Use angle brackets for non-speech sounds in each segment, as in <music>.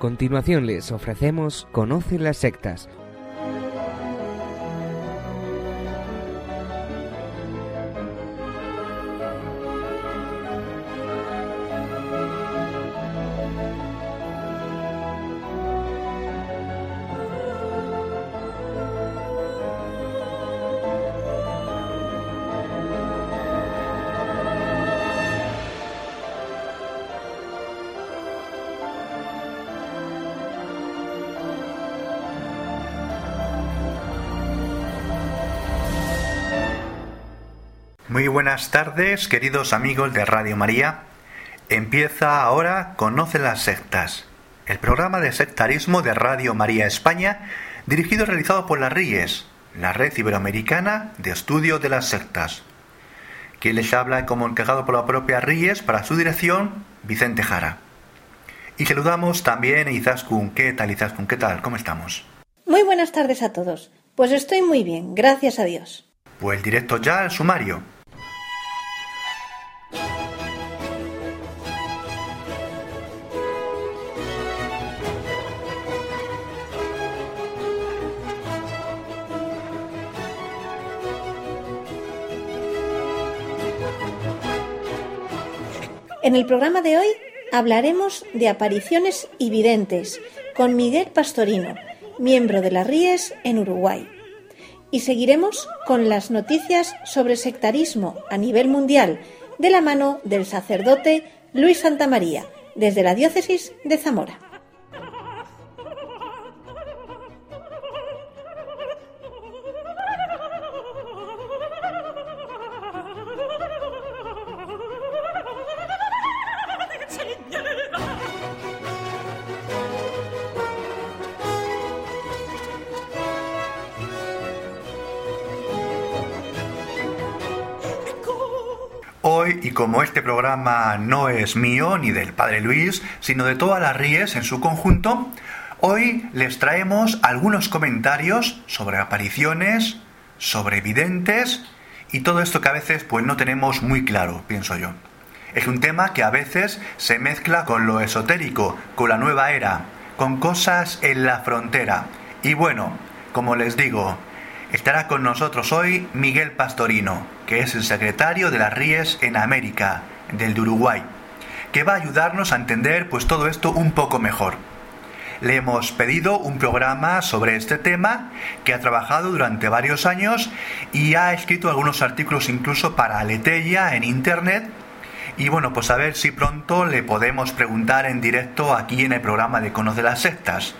Continuación les ofrecemos Conoce las sectas, buenas tardes, queridos amigos de Radio María. Empieza ahora Conoce las sectas, el programa de sectarismo de Radio María España, dirigido y realizado por las RIES, la Red Iberoamericana de Estudio de las Sectas. Quien les habla como encargado por la propia RIES para su dirección, Vicente Jara. Y saludamos también a Izaskun. ¿Qué tal, Izaskun? ¿Qué tal? ¿Cómo estamos? Muy buenas tardes a todos. Pues estoy muy bien, gracias a Dios. Pues directo ya al sumario. En el programa de hoy hablaremos de apariciones y videntes con Miguel Pastorino, miembro de las RIES en Uruguay. Y seguiremos con las noticias sobre sectarismo a nivel mundial de la mano del sacerdote Luis Santamaría, desde la diócesis de Zamora. Como este programa no es mío ni del Padre Luis, sino de todas las RIES en su conjunto, hoy les traemos algunos comentarios sobre apariciones, sobre videntes y todo esto que a veces pues no tenemos muy claro, pienso yo. Es un tema que a veces se mezcla con lo esotérico, con la nueva era, con cosas en la frontera. Y bueno, como les digo, estará con nosotros hoy Miguel Pastorino, que es el secretario de las RIES en América, del de Uruguay, que va a ayudarnos a entender pues todo esto un poco mejor. Le hemos pedido un programa sobre este tema que ha trabajado durante varios años y ha escrito algunos artículos incluso para Aleteia en internet y bueno, pues a ver si pronto le podemos preguntar en directo aquí en el programa de Conoce las Sectas.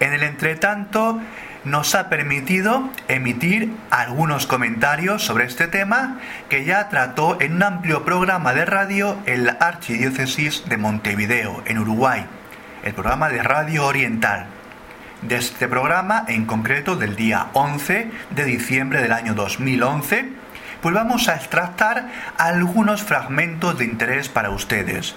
En el entretanto, nos ha permitido emitir algunos comentarios sobre este tema que ya trató en un amplio programa de radio en la Archidiócesis de Montevideo, en Uruguay, el programa de Radio Oriental. De este programa, en concreto del día 11 de diciembre del año 2011, pues vamos a extractar algunos fragmentos de interés para ustedes.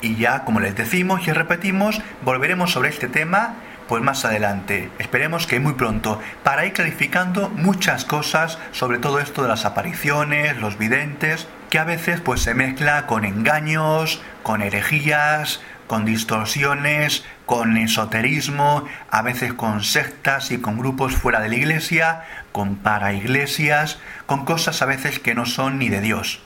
Y ya, como les decimos y repetimos, volveremos sobre este tema pues más adelante, esperemos que muy pronto, para ir clarificando muchas cosas sobre todo esto de las apariciones, los videntes, que a veces pues se mezcla con engaños, con herejías, con distorsiones, con esoterismo, a veces con sectas y con grupos fuera de la iglesia, con paraiglesias, con cosas a veces que no son ni de Dios.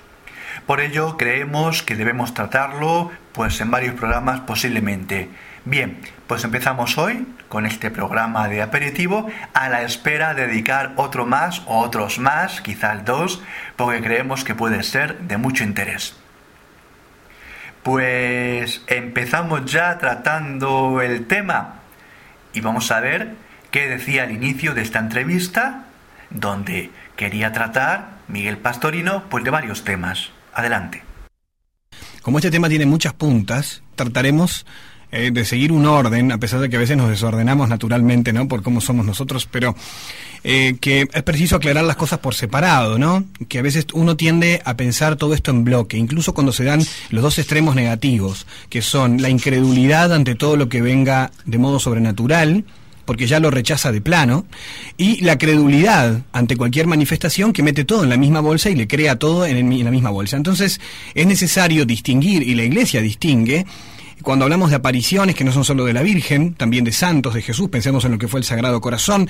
Por ello creemos que debemos tratarlo pues en varios programas posiblemente. Bien, pues empezamos hoy con este programa de aperitivo a la espera de dedicar otro más o otros más, quizás dos, porque creemos que puede ser de mucho interés. Pues empezamos ya tratando el tema y vamos a ver qué decía al inicio de esta entrevista, donde quería tratar Miguel Pastorino pues de varios temas. Adelante. Como este tema tiene muchas puntas, trataremos eh, de seguir un orden, a pesar de que a veces nos desordenamos naturalmente, ¿no? Por cómo somos nosotros, pero eh, que es preciso aclarar las cosas por separado, ¿no? Que a veces uno tiende a pensar todo esto en bloque, incluso cuando se dan los dos extremos negativos, que son la incredulidad ante todo lo que venga de modo sobrenatural, porque ya lo rechaza de plano, y la credulidad ante cualquier manifestación que mete todo en la misma bolsa y le crea todo en, en la misma bolsa. Entonces es necesario distinguir, y la Iglesia distingue, Cuando hablamos de apariciones, que no son solo de la Virgen, también de santos, de Jesús, pensemos en lo que fue el Sagrado Corazón,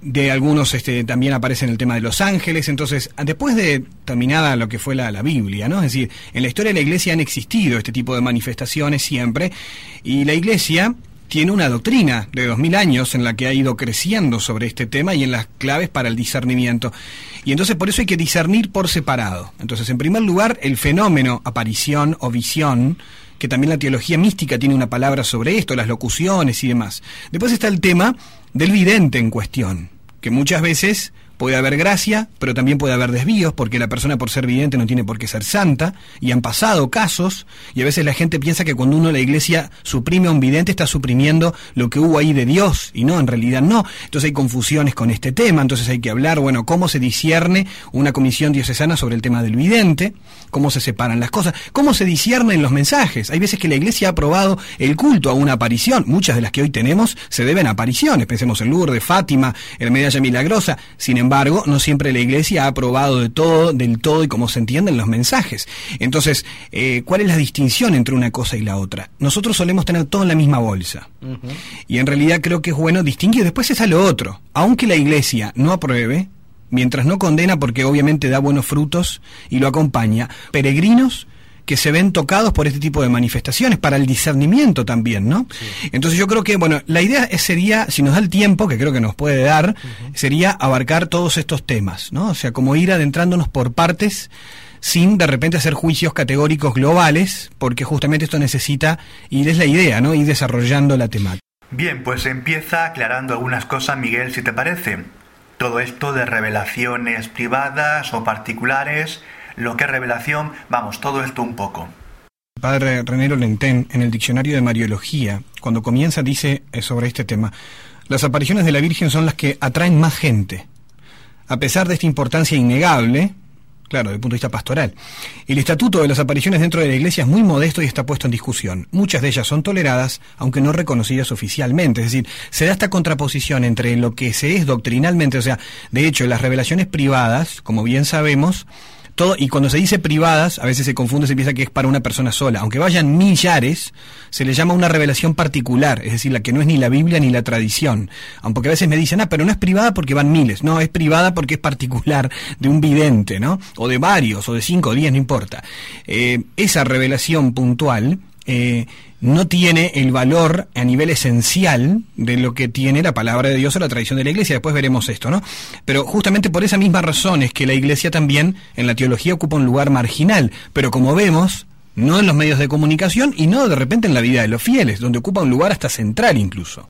de algunos este, también aparece en el tema de los ángeles. Entonces, después de terminada lo que fue la, la, Biblia, ¿no? Es decir, en la historia de la iglesia han existido este tipo de manifestaciones siempre, y la iglesia tiene una doctrina de dos mil años en la que ha ido creciendo sobre este tema y en las claves para el discernimiento. Y entonces por eso hay que discernir por separado. Entonces, en primer lugar, el fenómeno aparición o visión, que también la teología mística tiene una palabra sobre esto, las locuciones y demás. Después está el tema del vidente en cuestión, que muchas veces Puede haber gracia, pero también puede haber desvíos, porque la persona por ser vidente no tiene por qué ser santa, y han pasado casos, y a veces la gente piensa que cuando uno la iglesia suprime a un vidente está suprimiendo lo que hubo ahí de Dios, y no, en realidad no. Entonces hay confusiones con este tema, entonces hay que hablar, bueno, cómo se discierne una comisión diocesana sobre el tema del vidente, cómo se separan las cosas, cómo se disciernen los mensajes. Hay veces que la iglesia ha aprobado el culto a una aparición, muchas de las que hoy tenemos se deben a apariciones, pensemos en Lourdes, Fátima, el Medalla Milagrosa, sin embargo, no siempre la Iglesia ha aprobado de todo, del todo y como se entienden los mensajes. Entonces, eh, ¿cuál es la distinción entre una cosa y la otra? Nosotros solemos tener todo en la misma bolsa. Y en realidad creo que es bueno distinguir. Después es a lo otro. Aunque la Iglesia no apruebe, mientras no condena porque obviamente da buenos frutos y lo acompaña, peregrinos que se ven tocados por este tipo de manifestaciones, para el discernimiento también, ¿no? Entonces yo creo que, bueno, la idea sería, si nos da el tiempo, que creo que nos puede dar, sería abarcar todos estos temas, ¿no? O sea, como ir adentrándonos por partes sin de repente hacer juicios categóricos globales, porque justamente esto necesita, y es la idea, ¿no? Ir desarrollando la temática. Bien, pues empieza aclarando algunas cosas, Miguel, si te parece. Todo esto de revelaciones privadas o particulares, lo que es revelación, vamos, todo esto un poco. Padre René Lenten, en el diccionario de Mariología, cuando comienza, dice eh, sobre este tema, las apariciones de la Virgen son las que atraen más gente. A pesar de esta importancia innegable, claro, desde el punto de vista pastoral, el estatuto de las apariciones dentro de la Iglesia es muy modesto y está puesto en discusión. Muchas de ellas son toleradas, aunque no reconocidas oficialmente. Es decir, se da esta contraposición entre lo que se es doctrinalmente, o sea, de hecho, las revelaciones privadas, como bien sabemos, todo, y cuando se dice privadas, a veces se confunde, se piensa que es para una persona sola. Aunque vayan millares, se le llama una revelación particular, es decir, la que no es ni la Biblia ni la tradición. Aunque a veces me dicen, ah, pero no es privada porque van miles. No, es privada porque es particular de un vidente, ¿no? O de varios, o de cinco o diez, no importa. Eh, esa revelación puntual eh, no tiene el valor a nivel esencial de lo que tiene la palabra de Dios o la tradición de la Iglesia. Después veremos esto, ¿no? Pero justamente por esa misma razón es que la Iglesia también en la teología ocupa un lugar marginal. Pero como vemos, no en los medios de comunicación y no de repente en la vida de los fieles, donde ocupa un lugar hasta central incluso.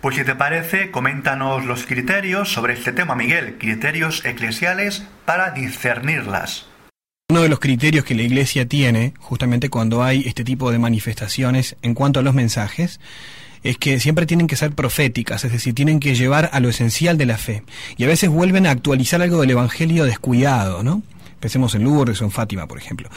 Pues si te parece, coméntanos los criterios sobre este tema, Miguel, criterios eclesiales para discernirlas. Uno de los criterios que la Iglesia tiene, justamente cuando hay este tipo de manifestaciones en cuanto a los mensajes, es que siempre tienen que ser proféticas, es decir, tienen que llevar a lo esencial de la fe. Y a veces vuelven a actualizar algo del Evangelio descuidado, ¿no? Pensemos en Lourdes o en Fátima, por ejemplo.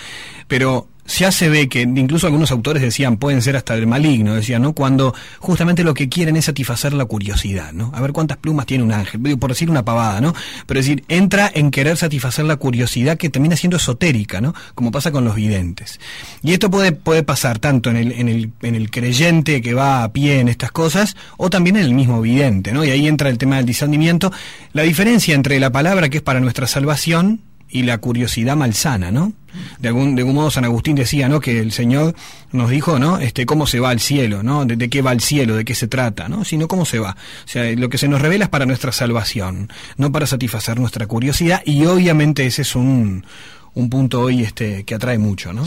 Pero ya se ve que incluso algunos autores decían pueden ser hasta el maligno, decían, ¿no? Cuando justamente lo que quieren es satisfacer la curiosidad, ¿no? A ver cuántas plumas tiene un ángel, por decir una pavada, ¿no? Pero es decir, entra en querer satisfacer la curiosidad que termina siendo esotérica, ¿no? Como pasa con los videntes. Y esto puede, puede pasar tanto en el, en, el, en el creyente que va a pie en estas cosas, o también en el mismo vidente, ¿no? Y ahí entra el tema del discernimiento. La diferencia entre la palabra que es para nuestra salvación, y la curiosidad malsana, ¿no? De algún, de algún modo San Agustín decía, ¿no? Que el Señor nos dijo, ¿no? Este, cómo se va al cielo, ¿no? De, qué va el cielo, de qué se trata, ¿no? Sino cómo se va. O sea, lo que se nos revela es para nuestra salvación, no para satisfacer nuestra curiosidad y obviamente ese es un, un punto hoy este, que atrae mucho, ¿no?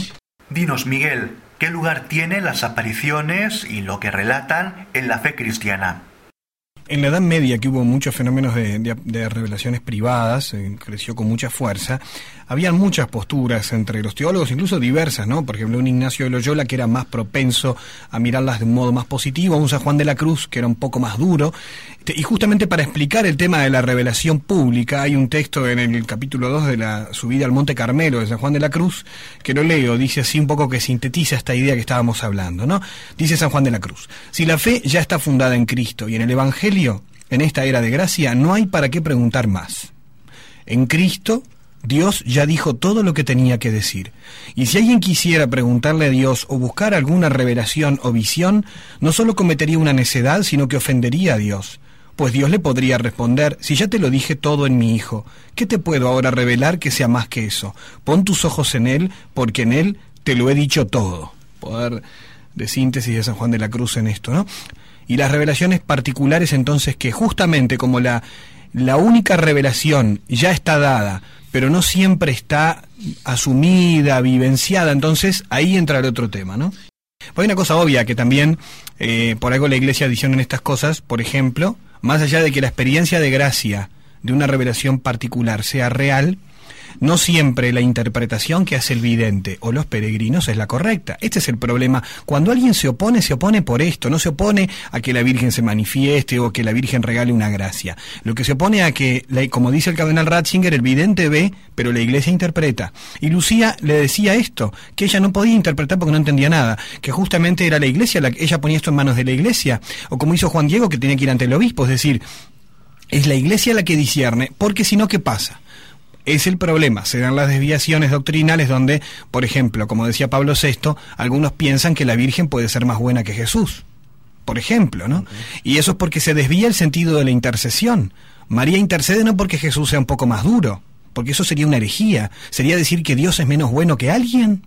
Dinos, Miguel, ¿qué lugar tienen las apariciones y lo que relatan en la fe cristiana? En la Edad Media, que hubo muchos fenómenos de, revelaciones privadas, eh, creció con mucha fuerza, habían muchas posturas entre los teólogos, incluso diversas, ¿no? Por ejemplo, un Ignacio de Loyola que era más propenso a mirarlas de un modo más positivo, un San Juan de la Cruz que era un poco más duro. Este, y justamente para explicar el tema de la revelación pública, hay un texto en el capítulo 2 de la subida al Monte Carmelo de San Juan de la Cruz, que lo leo, dice así un poco que sintetiza esta idea que estábamos hablando, ¿no? Dice San Juan de la Cruz, si la fe ya está fundada en Cristo y en el Evangelio, en esta era de gracia, no hay para qué preguntar más. En Cristo Dios ya dijo todo lo que tenía que decir. Y si alguien quisiera preguntarle a Dios o buscar alguna revelación o visión, no solo cometería una necedad, sino que ofendería a Dios. Pues Dios le podría responder, si ya te lo dije todo en mi Hijo, ¿qué te puedo ahora revelar que sea más que eso? Pon tus ojos en Él, porque en Él te lo he dicho todo. Poder de síntesis de San Juan de la Cruz en esto, ¿no? Y las revelaciones particulares entonces que justamente como la, la única revelación ya está dada, pero no siempre está asumida, vivenciada, entonces ahí entra el otro tema, ¿no? Hay una cosa obvia que también, eh, por algo la Iglesia adiciona en estas cosas, por ejemplo, más allá de que la experiencia de gracia de una revelación particular sea real, no siempre la interpretación que hace el vidente o los peregrinos es la correcta. Este es el problema. Cuando alguien se opone, se opone por esto, no se opone a que la Virgen se manifieste o que la Virgen regale una gracia. Lo que se opone a que, como dice el cardenal Ratzinger, el vidente ve, pero la iglesia interpreta. Y Lucía le decía esto, que ella no podía interpretar porque no entendía nada, que justamente era la iglesia, la, ella ponía esto en manos de la iglesia, o como hizo Juan Diego, que tenía que ir ante el obispo, es decir, es la iglesia la que discierne, porque si no, ¿qué pasa? Es el problema. Se dan las desviaciones doctrinales donde, por ejemplo, como decía Pablo VI, algunos piensan que la Virgen puede ser más buena que Jesús. Por ejemplo, ¿no? Y eso es porque se desvía el sentido de la intercesión. María intercede no porque Jesús sea un poco más duro, porque eso sería una herejía. Sería decir que Dios es menos bueno que alguien.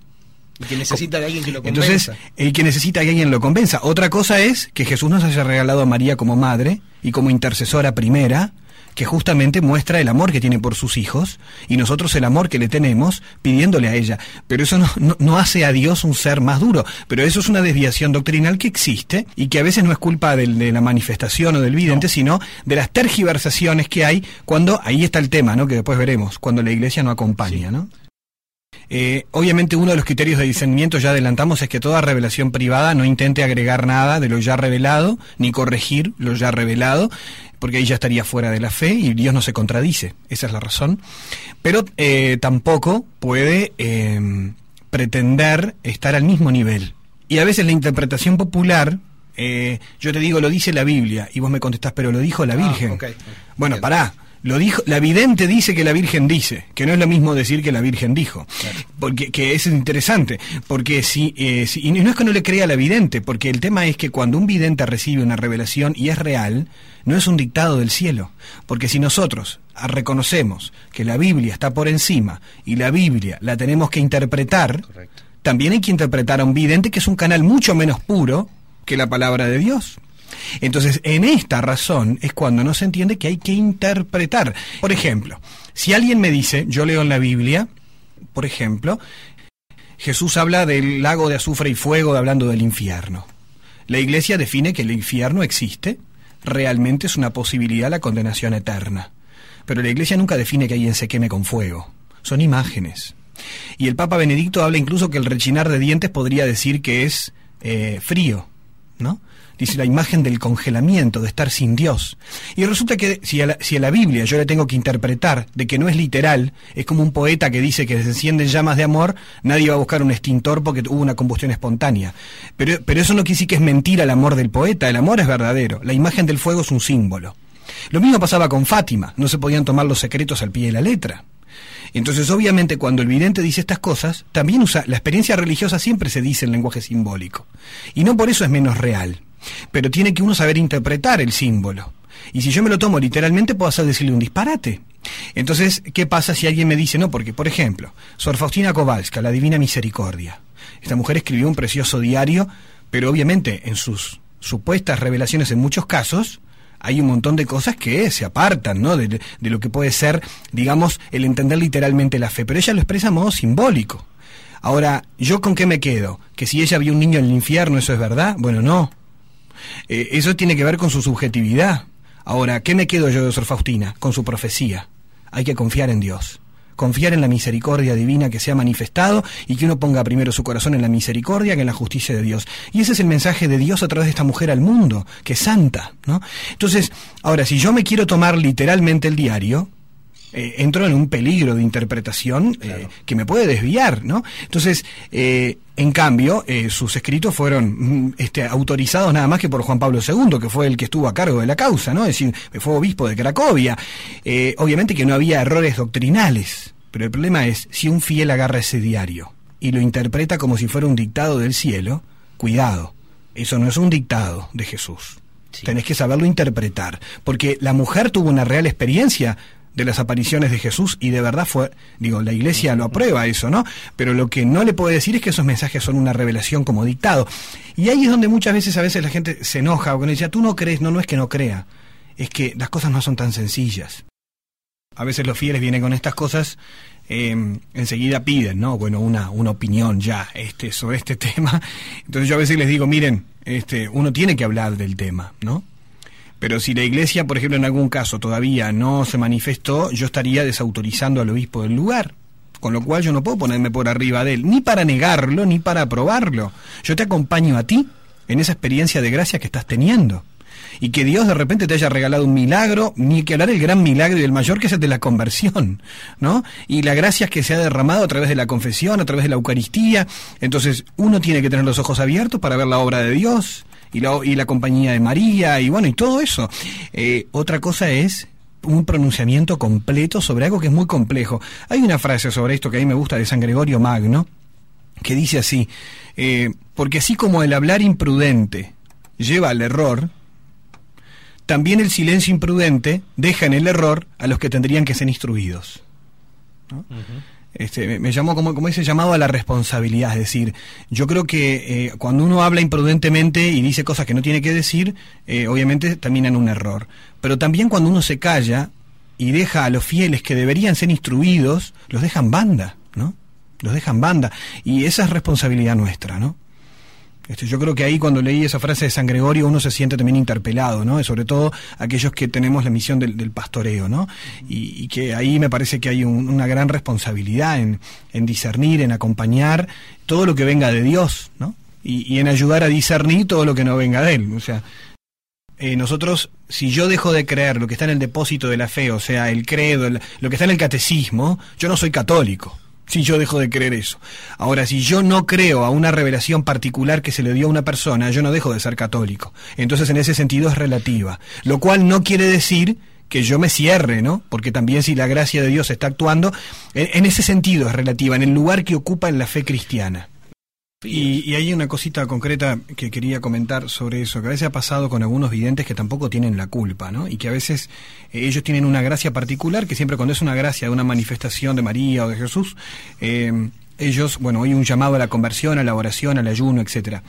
Y que necesita de alguien que lo convenza. Entonces, el que necesita que alguien lo convenza. Otra cosa es que Jesús nos haya regalado a María como madre y como intercesora primera, que justamente muestra el amor que tiene por sus hijos y nosotros el amor que le tenemos pidiéndole a ella. Pero eso no, no, hace a Dios un ser más duro. Pero eso es una desviación doctrinal que existe y que a veces no es culpa de, la manifestación o del vidente, sino de las tergiversaciones que hay cuando, ahí está el tema, ¿no? que después veremos, cuando la iglesia no acompaña. ¿no? Eh, obviamente uno de los criterios de discernimiento, ya adelantamos, es que toda revelación privada no intente agregar nada de lo ya revelado, ni corregir lo ya revelado, porque ahí ya estaría fuera de la fe y Dios no se contradice, esa es la razón. Pero eh, tampoco puede em, pretender estar al mismo nivel. Y a veces la interpretación popular, eh, yo te digo, lo dice la Biblia, y vos me contestás, pero lo dijo la ah, Virgen. Bueno, pará lo dijo, la vidente dice que la Virgen dice, que no es lo mismo decir que la Virgen dijo, porque que es interesante, porque si, eh, si, y no es que no le crea a la vidente, porque el tema es que cuando un vidente recibe una revelación y es real, no es un dictado del cielo, porque si nosotros reconocemos que la Biblia está por encima y la Biblia la tenemos que interpretar, también hay que interpretar a un vidente que es un canal mucho menos puro que la palabra de Dios. Entonces, en esta razón es cuando no se entiende que hay que interpretar. Por ejemplo, si alguien me dice, yo leo en la Biblia, por ejemplo, Jesús habla del lago de azufre y fuego hablando del infierno. La Iglesia define que el infierno existe, realmente es una posibilidad la condenación eterna. Pero la Iglesia nunca define que alguien se queme con fuego. Son imágenes. Y el Papa Benedicto habla incluso que el rechinar de dientes podría decir que es eh, frío, ¿no? Dice la imagen del congelamiento, de estar sin Dios. Y resulta que si a, la, Biblia yo le tengo que interpretar de que no es literal, es como un poeta que dice que se encienden llamas de amor, nadie va a buscar un extintor porque hubo una combustión espontánea. Pero, pero eso no quiere decir que es mentira el amor del poeta, el amor es verdadero, la imagen del fuego es un símbolo. Lo mismo pasaba con Fátima, no se podían tomar los secretos al pie de la letra. Entonces, obviamente, cuando el vidente dice estas cosas, también usa, la experiencia religiosa siempre se dice en lenguaje simbólico. Y no por eso es menos real. Pero tiene que uno saber interpretar el símbolo. Y si yo me lo tomo literalmente, puedo hacer decirle un disparate. Entonces, ¿qué pasa si alguien me dice no? Porque, por ejemplo, Sor Faustina Kowalska, la Divina Misericordia. Esta mujer escribió un precioso diario, pero obviamente en sus supuestas revelaciones en muchos casos, hay un montón de cosas que se apartan, ¿no? De, lo que puede ser, digamos, el entender literalmente la fe. Pero ella lo expresa a modo simbólico. Ahora, ¿yo con qué me quedo? ¿Que si ella vio un niño en el infierno, eso es verdad? Bueno, no. Eh, eso tiene que ver con su subjetividad. Ahora, ¿qué me quedo yo de Sor Faustina? Con su profecía. Hay que confiar en Dios. Confiar en la misericordia divina que se ha manifestado y que uno ponga primero su corazón en la misericordia que en la justicia de Dios. Y ese es el mensaje de Dios a través de esta mujer al mundo, que es santa, ¿no? Entonces, ahora, si yo me quiero tomar literalmente el diario, eh, entro en un peligro de interpretación eh, que me puede desviar, ¿no? Entonces, eh, en cambio, sus escritos fueron mm, este, autorizados nada más que por Juan Pablo II, que fue el que estuvo a cargo de la causa, ¿no? Es decir, fue obispo de Cracovia. obviamente que no había errores doctrinales Pero el problema es, si un fiel agarra ese diario y lo interpreta como si fuera un dictado del cielo, cuidado, eso no es un dictado de Jesús. Tenés que saberlo interpretar, porque la mujer tuvo una real experiencia de las apariciones de Jesús y de verdad fue, digo, la iglesia lo aprueba eso, ¿no? Pero lo que no le puede decir es que esos mensajes son una revelación como dictado. Y ahí es donde muchas veces a veces la gente se enoja o dice, tú no crees, no, no es que no crea, es que las cosas no son tan sencillas. A veces los fieles vienen con estas cosas, eh, enseguida piden, ¿no? Bueno, una, una opinión ya este, sobre este <laughs> tema. Entonces yo a veces les digo, miren, este, uno tiene que hablar del tema, ¿no? Pero si la iglesia, por ejemplo, en algún caso todavía no se manifestó, yo estaría desautorizando al obispo del lugar. Con lo cual yo no puedo ponerme por arriba de él, ni para negarlo, ni para aprobarlo. Yo te acompaño a ti en esa experiencia de gracia que estás teniendo. Y que Dios de repente te haya regalado un milagro, ni que hablar del gran milagro y del mayor que es el de la conversión, ¿no? Y la gracia que se ha derramado a través de la confesión, a través de la Eucaristía. Entonces, uno tiene que tener los ojos abiertos para ver la obra de Dios y la, compañía de María y bueno, y todo eso. Eh, otra cosa es un pronunciamiento completo sobre algo que es muy complejo. Hay una frase sobre esto que a mí me gusta de San Gregorio Magno, que dice así, eh, porque así como el hablar imprudente lleva al error, también el silencio imprudente deja en el error a los que tendrían que ser instruidos. Este, me llamó como, como ese llamado a la responsabilidad, es decir, yo creo que eh, cuando uno habla imprudentemente y dice cosas que no tiene que decir, eh, obviamente termina en un error. Pero también cuando uno se calla y deja a los fieles que deberían ser instruidos, los dejan banda, ¿no? Los dejan banda. Y esa es responsabilidad nuestra, ¿no? Este, yo creo que ahí cuando leí esa frase de San Gregorio uno se siente también interpelado, ¿no? sobre todo aquellos que tenemos la misión del, pastoreo, ¿no? Y, que ahí me parece que hay una gran responsabilidad en, discernir, en acompañar todo lo que venga de Dios, ¿no? Y, en ayudar a discernir todo lo que no venga de Él. O sea, eh, nosotros, si yo dejo de creer lo que está en el depósito de la fe, o sea, el credo, lo que está en el catecismo, yo no soy católico si yo dejo de creer eso. Ahora, si yo no creo a una revelación particular que se le dio a una persona, yo no dejo de ser católico. Entonces, en ese sentido es relativa. Lo cual no quiere decir que yo me cierre, ¿no? Porque también si la gracia de Dios está actuando, en, ese sentido es relativa, en el lugar que ocupa en la fe cristiana. Y, hay una cosita concreta que quería comentar sobre eso, que a veces ha pasado con algunos videntes que tampoco tienen la culpa, ¿no? Y que a veces eh, ellos tienen una gracia particular, que siempre cuando es una gracia de una manifestación de María o de Jesús, eh, ellos, bueno, hay un llamado a la conversión, a la oración, al ayuno, etcétera.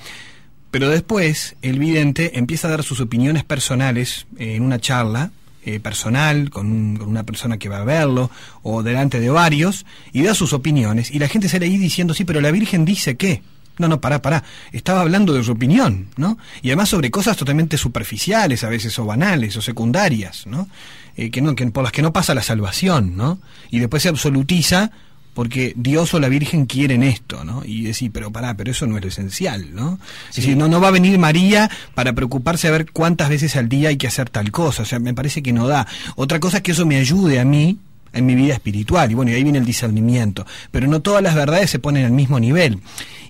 Pero después el vidente empieza a dar sus opiniones personales en una charla eh, personal con, con, una persona que va a verlo o delante de varios y da sus opiniones y la gente sale ahí diciendo sí, pero la Virgen dice que no, no, pará, pará. Estaba hablando de su opinión, ¿no? Y además sobre cosas totalmente superficiales, a veces, o banales, o secundarias, ¿no? Eh, que no que, por las que no pasa la salvación, ¿no? Y después se absolutiza porque Dios o la Virgen quieren esto, ¿no? Y decir, pero pará, pero eso no es lo esencial, ¿no? Es decir, no, no va a venir María para preocuparse a ver cuántas veces al día hay que hacer tal cosa, o sea, me parece que no da. Otra cosa es que eso me ayude a mí en mi vida espiritual, y bueno, y ahí viene el discernimiento, pero no todas las verdades se ponen al mismo nivel.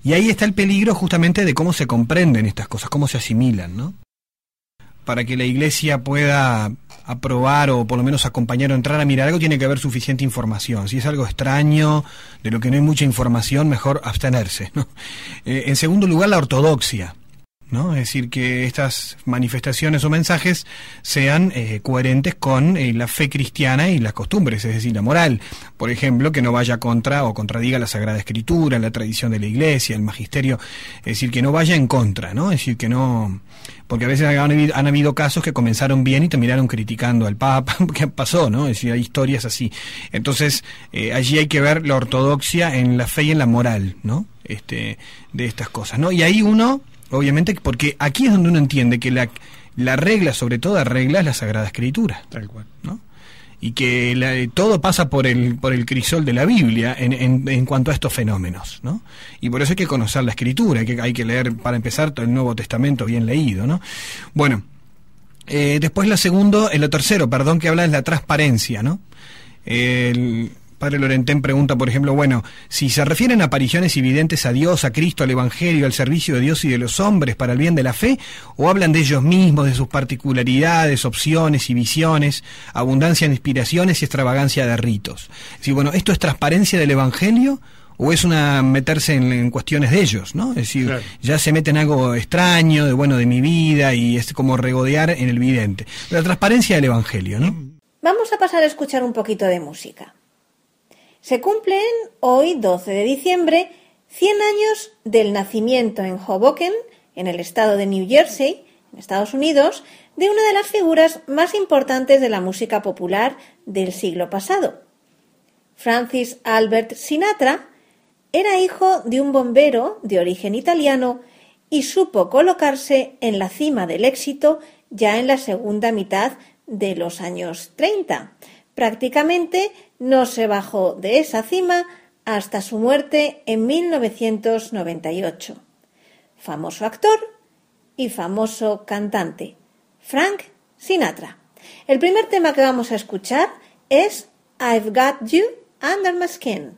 Y ahí está el peligro justamente de cómo se comprenden estas cosas, cómo se asimilan, ¿no? Para que la iglesia pueda aprobar o por lo menos acompañar o entrar a mirar algo, tiene que haber suficiente información. Si es algo extraño, de lo que no hay mucha información, mejor abstenerse. Eh, en segundo lugar, la ortodoxia. ¿No? Es decir, que estas manifestaciones o mensajes sean eh, coherentes con eh, la fe cristiana y las costumbres, es decir, la moral. Por ejemplo, que no vaya contra o contradiga la Sagrada Escritura, la tradición de la Iglesia, el magisterio, es decir, que no vaya en contra, ¿no? Es decir, que no... Porque a veces han habido, casos que comenzaron bien y terminaron criticando al Papa, <laughs> ¿qué pasó, no? Es decir, hay historias así. Entonces, eh, allí hay que ver la ortodoxia en la fe y en la moral, ¿no? Este, de estas cosas, ¿no? Y ahí uno Obviamente, porque aquí es donde uno entiende que la, la regla, sobre toda regla, es la Sagrada Escritura. Tal cual. ¿no? Y que todo pasa por el, por el crisol de la Biblia en, en, cuanto a estos fenómenos. ¿no? Y por eso hay que conocer la Escritura, hay que, hay que leer, para empezar, todo el Nuevo Testamento bien leído. ¿no? Bueno, eh, después lo segundo, eh, lo tercero, perdón, que habla es la transparencia. ¿no? El, Padre Lorentén pregunta, por ejemplo, bueno, si se refieren a apariciones evidentes a Dios, a Cristo, al Evangelio, al servicio de Dios y de los hombres para el bien de la fe, o hablan de ellos mismos, de sus particularidades, opciones y visiones, abundancia de inspiraciones y extravagancia de ritos. Si bueno, ¿esto es transparencia del Evangelio? o es una meterse en, cuestiones de ellos, ¿no? Es decir, ya se mete en algo extraño, de bueno, de mi vida, y es como regodear en el vidente. La transparencia del Evangelio, ¿no? Vamos a pasar a escuchar un poquito de música. Se cumplen hoy, 12 de diciembre, 100 años del nacimiento en Hoboken, en el estado de New Jersey, en Estados Unidos, de una de las figuras más importantes de la música popular del siglo pasado. Francis Albert Sinatra era hijo de un bombero de origen italiano y supo colocarse en la cima del éxito ya en la segunda mitad de los años 30, Prácticamente no se bajó de esa cima hasta su muerte en 1998. Famoso actor y famoso cantante, Frank Sinatra. El primer tema que vamos a escuchar es I've Got You Under My Skin.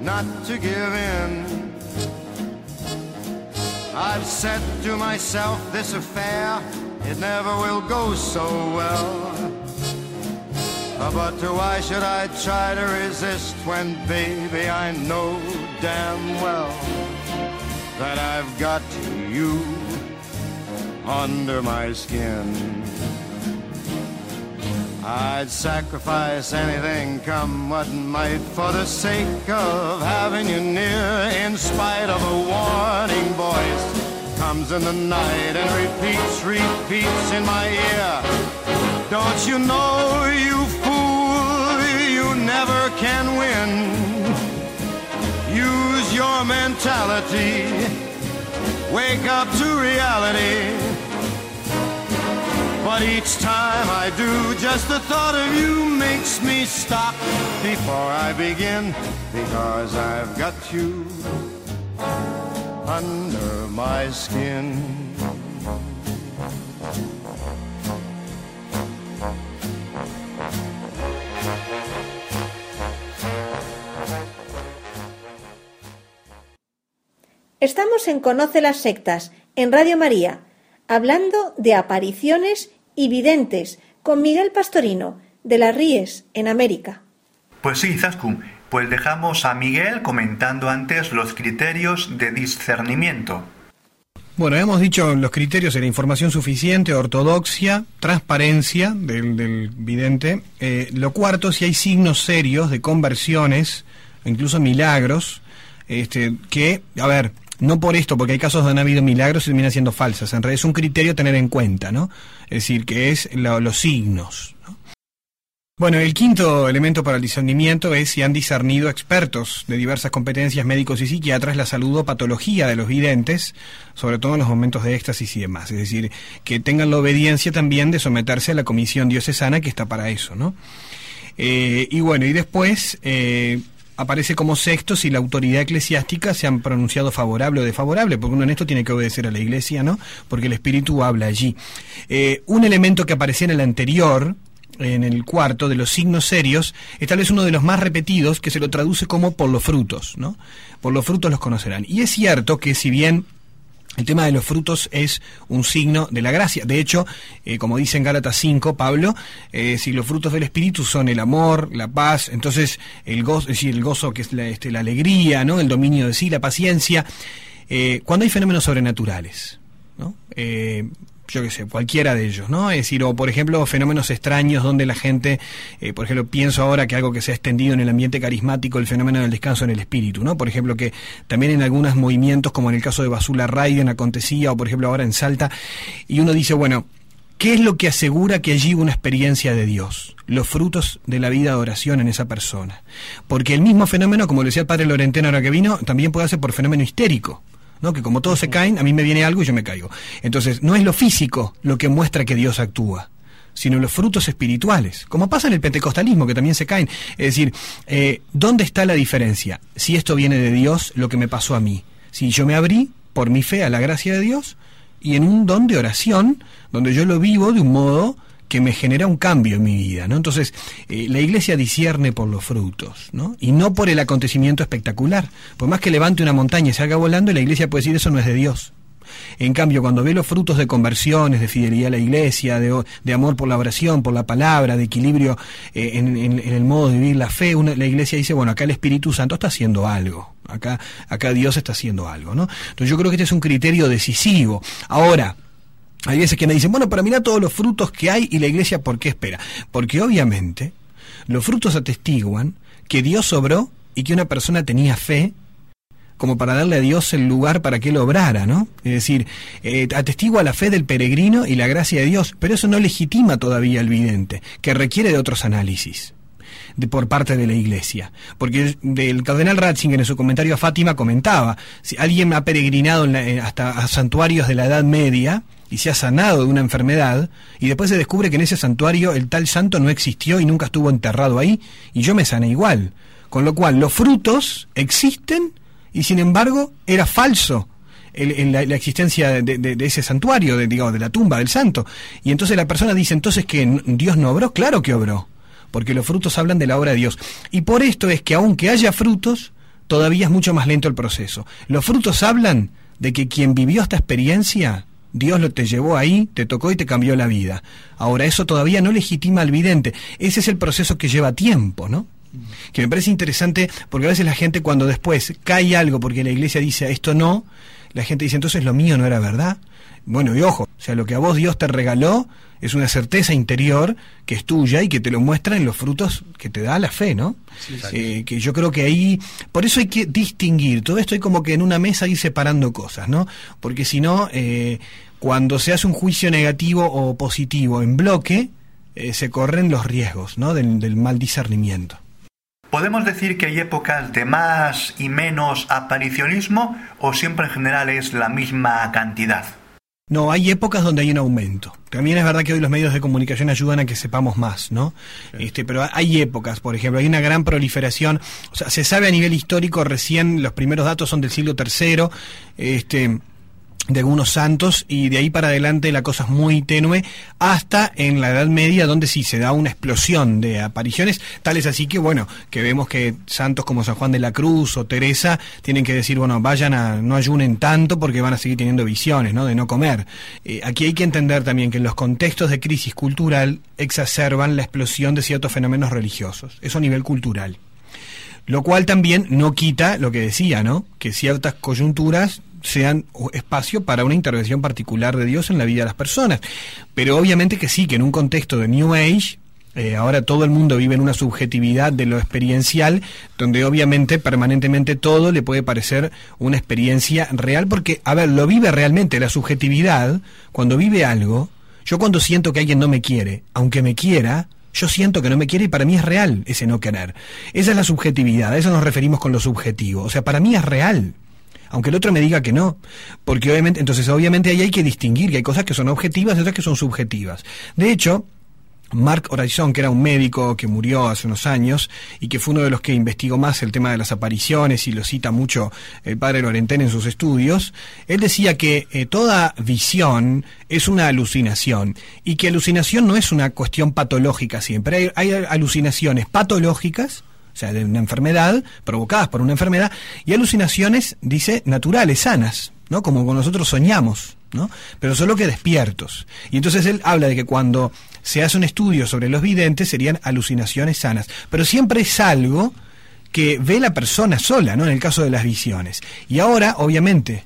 not to give in. I've said to myself, this affair, it never will go so well. But why should I try to resist when, baby, I know damn well that I've got you under my skin. I'd sacrifice anything, come what might, for the sake of having you near. In spite of a warning voice, comes in the night and repeats, repeats in my ear. Don't you know, you fool, you never can win. Use your mentality, wake up to reality. But each time I do, just the thought of you makes me stop before I begin. Because I've got you under my skin. Estamos en Conoce las Sectas, en Radio María, hablando de apariciones y videntes con Miguel Pastorino, de las Ríes, en América. Pues sí, Zaskun, pues dejamos a Miguel comentando antes los criterios de discernimiento. Bueno, hemos dicho los criterios de la información suficiente, ortodoxia, transparencia del, vidente. Eh, lo cuarto, si hay signos serios de conversiones, incluso milagros, este, que, a ver, no por esto, porque hay casos donde han habido milagros y terminan siendo falsas. En realidad es un criterio a tener en cuenta, ¿no? Es decir, que es los signos. Bueno, el quinto elemento para el discernimiento es si han discernido expertos de diversas competencias médicos y psiquiatras la salud o patología de los videntes, sobre todo en los momentos de éxtasis y demás. Es decir, que tengan la obediencia también de someterse a la comisión diocesana que está para eso, ¿no? Eh, y bueno, y después eh, aparece como sexto si la autoridad eclesiástica se han pronunciado favorable o desfavorable, porque uno en esto tiene que obedecer a la iglesia, ¿no? Porque el Espíritu habla allí. Eh, un elemento que aparecía en el anterior, en el cuarto, de los signos serios, es tal vez uno de los más repetidos, que se lo traduce como por los frutos, ¿no? Por los frutos los conocerán. Y es cierto que si bien el tema de los frutos es un signo de la gracia. De hecho, eh, como dice en Gálatas 5, Pablo, eh, si los frutos del Espíritu son el amor, la paz, entonces el gozo, es decir, el gozo que es la, este, alegría, ¿no? el dominio de sí, la paciencia, eh, cuando hay fenómenos sobrenaturales. ¿no? Yo qué sé, cualquiera de ellos, ¿no? Es decir, o por ejemplo, fenómenos extraños donde la gente, eh, por ejemplo, pienso ahora que algo que se ha extendido en el ambiente carismático, el fenómeno del descanso en el espíritu, ¿no? Por ejemplo, que también en algunos movimientos, como en el caso de Basula Raiden acontecía, o por ejemplo ahora en Salta, y uno dice, bueno, ¿qué es lo que asegura que allí una experiencia de Dios? Los frutos de la vida de oración en esa persona. Porque el mismo fenómeno, como lo decía el padre Lorenteno ahora que vino, también puede ser por fenómeno histérico. ¿No? Que como todos se caen, a mí me viene algo y yo me caigo. Entonces, no es lo físico lo que muestra que Dios actúa sino los frutos espirituales, como pasa en el pentecostalismo, que también se caen. Es decir, eh, ¿dónde está la diferencia? Si esto viene de Dios, lo que me pasó a mí. Si yo me abrí por mi fe a la gracia de Dios y en un don de oración, donde yo lo vivo de un modo que me genera un cambio en mi vida, ¿no? Entonces, eh, la iglesia discierne por los frutos, ¿no? Y no por el acontecimiento espectacular. Por más que levante una montaña y salga volando, la iglesia puede decir eso no es de Dios. En cambio, cuando ve los frutos de conversiones, de fidelidad a la iglesia, de, amor por la oración, por la palabra, de equilibrio eh, en, el modo de vivir la fe, la iglesia dice, bueno, acá el Espíritu Santo está haciendo algo. Acá, acá Dios está haciendo algo, ¿no? Entonces yo creo que este es un criterio decisivo. Ahora, hay veces que me dicen, bueno, para mirar todos los frutos que hay y la iglesia, ¿por qué espera? Porque obviamente los frutos atestiguan que Dios obró y que una persona tenía fe como para darle a Dios el lugar para que él obrara, ¿no? Es decir, eh, atestigua la fe del peregrino y la gracia de Dios, pero eso no legitima todavía al vidente, que requiere de otros análisis de, por parte de la Iglesia. Porque el cardenal Ratzinger en su comentario a Fátima comentaba, si alguien ha peregrinado hasta a santuarios de la Edad Media, y se ha sanado de una enfermedad, y después se descubre que en ese santuario el tal santo no existió y nunca estuvo enterrado ahí, y yo me sané igual. Con lo cual, los frutos existen y sin embargo era falso la, existencia de, ese santuario, de, digamos, de la tumba del santo. Y entonces la persona dice entonces que Dios no obró, claro que obró, porque los frutos hablan de la obra de Dios. Y por esto es que aunque haya frutos, todavía es mucho más lento el proceso. Los frutos hablan de que quien vivió esta experiencia Dios lo te llevó ahí, te tocó y te cambió la vida. Ahora, eso todavía no legitima al vidente. Ese es el proceso que lleva tiempo, ¿no? Que me parece interesante porque a veces la gente cuando después cae algo porque la iglesia dice esto no, la gente dice entonces lo mío no era verdad. Bueno, y ojo, o sea, lo que a vos Dios te regaló es una certeza interior que es tuya y que te lo muestra en los frutos que te da la fe, ¿no? Eh, que yo creo que ahí, por eso hay que distinguir, todo esto hay como que en una mesa ir separando cosas, ¿no? Porque si no, eh, cuando se hace un juicio negativo o positivo en bloque, eh, se corren los riesgos, ¿no? del mal discernimiento. ¿Podemos decir que hay épocas de más y menos aparicionismo o siempre en general es la misma cantidad? No, hay épocas donde hay un aumento. También es verdad que hoy los medios de comunicación ayudan a que sepamos más, ¿no? Este, pero hay épocas, por ejemplo, hay una gran proliferación. O sea, se sabe a nivel histórico recién, los primeros datos son del siglo III, este, de algunos santos y de ahí para adelante la cosa es muy tenue hasta en la Edad Media donde sí se da una explosión de apariciones tales así que bueno que vemos que santos como San Juan de la Cruz o Teresa tienen que decir bueno vayan a no ayunen tanto porque van a seguir teniendo visiones no de no comer eh, aquí hay que entender también que en los contextos de crisis cultural exacerban la explosión de ciertos fenómenos religiosos eso a nivel cultural. Lo cual también no quita lo que decía, ¿no? Que ciertas coyunturas sean espacio para una intervención particular de Dios en la vida de las personas. Pero obviamente que sí, que en un contexto de New Age, eh, ahora todo el mundo vive en una subjetividad de lo experiencial, donde obviamente permanentemente todo le puede parecer una experiencia real, porque, a ver, lo vive realmente, la subjetividad, cuando vive algo, yo cuando siento que alguien no me quiere, aunque me quiera, yo siento que no me quiere y para mí es real ese no querer. Esa es la subjetividad, a eso nos referimos con lo subjetivo. O sea, para mí es real aunque el otro me diga que no, porque obviamente, entonces obviamente ahí hay que distinguir que hay cosas que son objetivas y otras que son subjetivas. De hecho, Mark Horizon, que era un médico que murió hace unos años y que fue uno de los que investigó más el tema de las apariciones y lo cita mucho el padre Lorentén en sus estudios, él decía que eh, toda visión es una alucinación y que alucinación no es una cuestión patológica siempre, hay alucinaciones patológicas sea, de una enfermedad, provocadas por una enfermedad, y alucinaciones, dice, naturales, sanas, ¿no? Como nosotros soñamos, ¿no? Pero solo que despiertos. Y entonces él habla de que cuando se hace un estudio sobre los videntes serían alucinaciones sanas. Pero siempre es algo que ve la persona sola, ¿no? En el caso de las visiones. Y ahora, obviamente,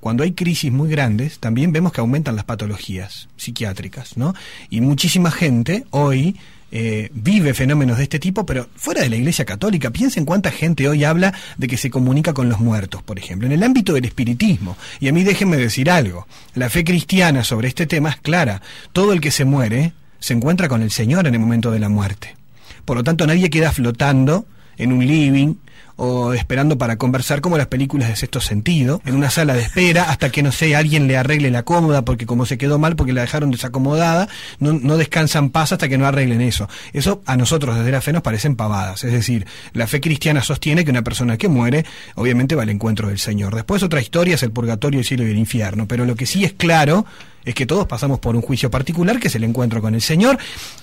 cuando hay crisis muy grandes, también vemos que aumentan las patologías psiquiátricas, ¿no? Y muchísima gente hoy eh, vive fenómenos de este tipo, pero fuera de la Iglesia Católica. Piensen cuánta gente hoy habla de que se comunica con los muertos, por ejemplo, en el ámbito del espiritismo. Y a mí déjenme decir algo, la fe cristiana sobre este tema es clara. Todo el que se muere se encuentra con el Señor en el momento de la muerte. Por lo tanto, nadie queda flotando en un living o esperando para conversar como las películas de sexto sentido, en una sala de espera hasta que, no sé, alguien le arregle la cómoda porque como se quedó mal porque la dejaron desacomodada, no, no descansan paz hasta que no arreglen eso. Eso a nosotros desde la fe nos parecen pavadas. Es decir, la fe cristiana sostiene que una persona que muere obviamente va al encuentro del Señor. Después otra historia es el purgatorio, el cielo y el infierno. Pero lo que sí es claro es que todos pasamos por un juicio particular que es el encuentro con el Señor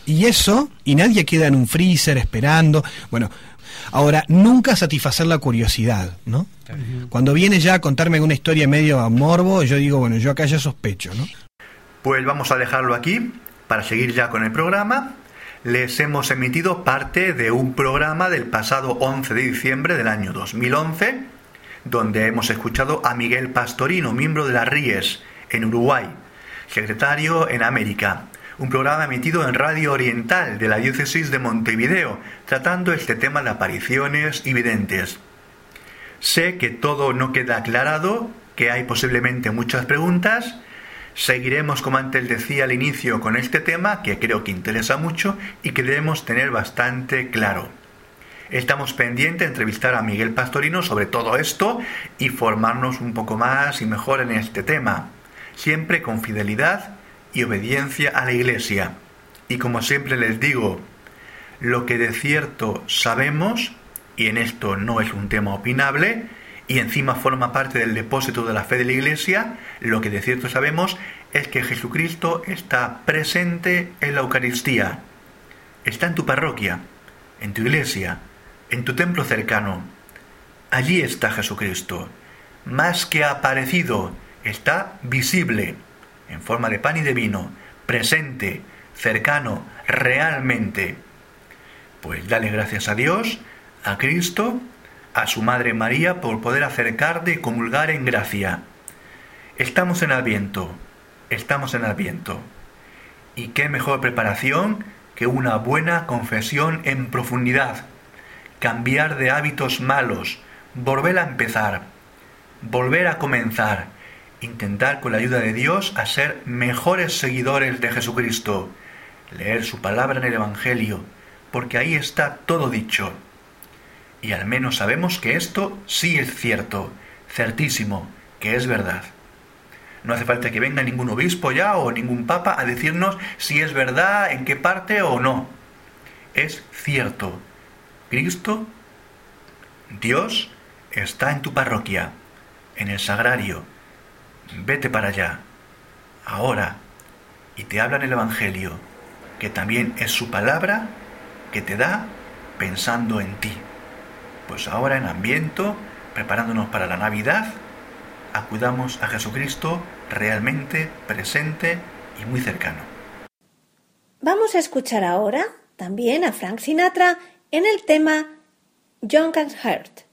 y eso, y nadie queda en un freezer esperando. Bueno, Ahora, nunca satisfacer la curiosidad, ¿no? Cuando viene ya a contarme una historia medio a morbo, yo digo, bueno, yo acá ya sospecho, ¿no? Pues vamos a dejarlo aquí para seguir ya con el programa. Les hemos emitido parte de un programa del pasado 11 de diciembre del año 2011, donde hemos escuchado a Miguel Pastorino, miembro de las RIES, en Uruguay, secretario en América, un programa emitido en Radio Oriental de la Diócesis de Montevideo, tratando este tema de apariciones y videntes. Sé que todo no queda aclarado, que hay posiblemente muchas preguntas. Seguiremos, como antes decía al inicio, con este tema que creo que interesa mucho y que debemos tener bastante claro. Estamos pendientes de entrevistar a Miguel Pastorino sobre todo esto y formarnos un poco más y mejor en este tema, siempre con fidelidad y obediencia a la Iglesia. Y como siempre les digo, lo que de cierto sabemos, y en esto no es un tema opinable, y encima forma parte del depósito de la fe de la Iglesia, lo que de cierto sabemos es que Jesucristo está presente en la Eucaristía. Está en tu parroquia, en tu iglesia, en tu templo cercano. Allí está Jesucristo. Más que aparecido, está visible en forma de pan y de vino, presente, cercano, realmente. Pues dale gracias a Dios, a Cristo, a su Madre María por poder acercarte y comulgar en gracia. Estamos en Adviento, estamos en Adviento. ¿Y qué mejor preparación que una buena confesión en profundidad? Cambiar de hábitos malos, volver a empezar, volver a comenzar, intentar con la ayuda de Dios a ser mejores seguidores de Jesucristo, leer su palabra en el Evangelio, porque ahí está todo dicho. Y al menos sabemos que esto sí es cierto, certísimo, que es verdad. No hace falta que venga ningún obispo ya o ningún papa a decirnos si es verdad, en qué parte o no. Es cierto. Cristo, Dios, está en tu parroquia, en el sagrario, vete para allá, ahora, y te habla en el Evangelio, que también es su palabra que te da pensando en ti. Pues ahora en ambiente, preparándonos para la Navidad, acudamos a Jesucristo realmente presente y muy cercano. Vamos a escuchar ahora también a Frank Sinatra en el tema Young and Hurt.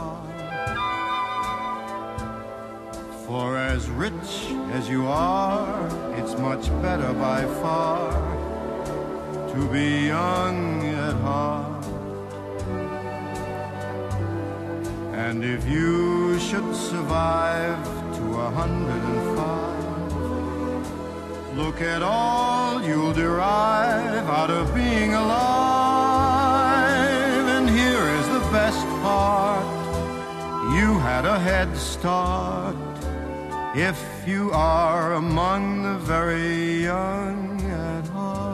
For as rich as you are, it's much better by far to be young at heart. And if you should survive to a hundred and five, look at all you'll derive out of being alive. And here is the best part you had a head start if you are among the very young at heart.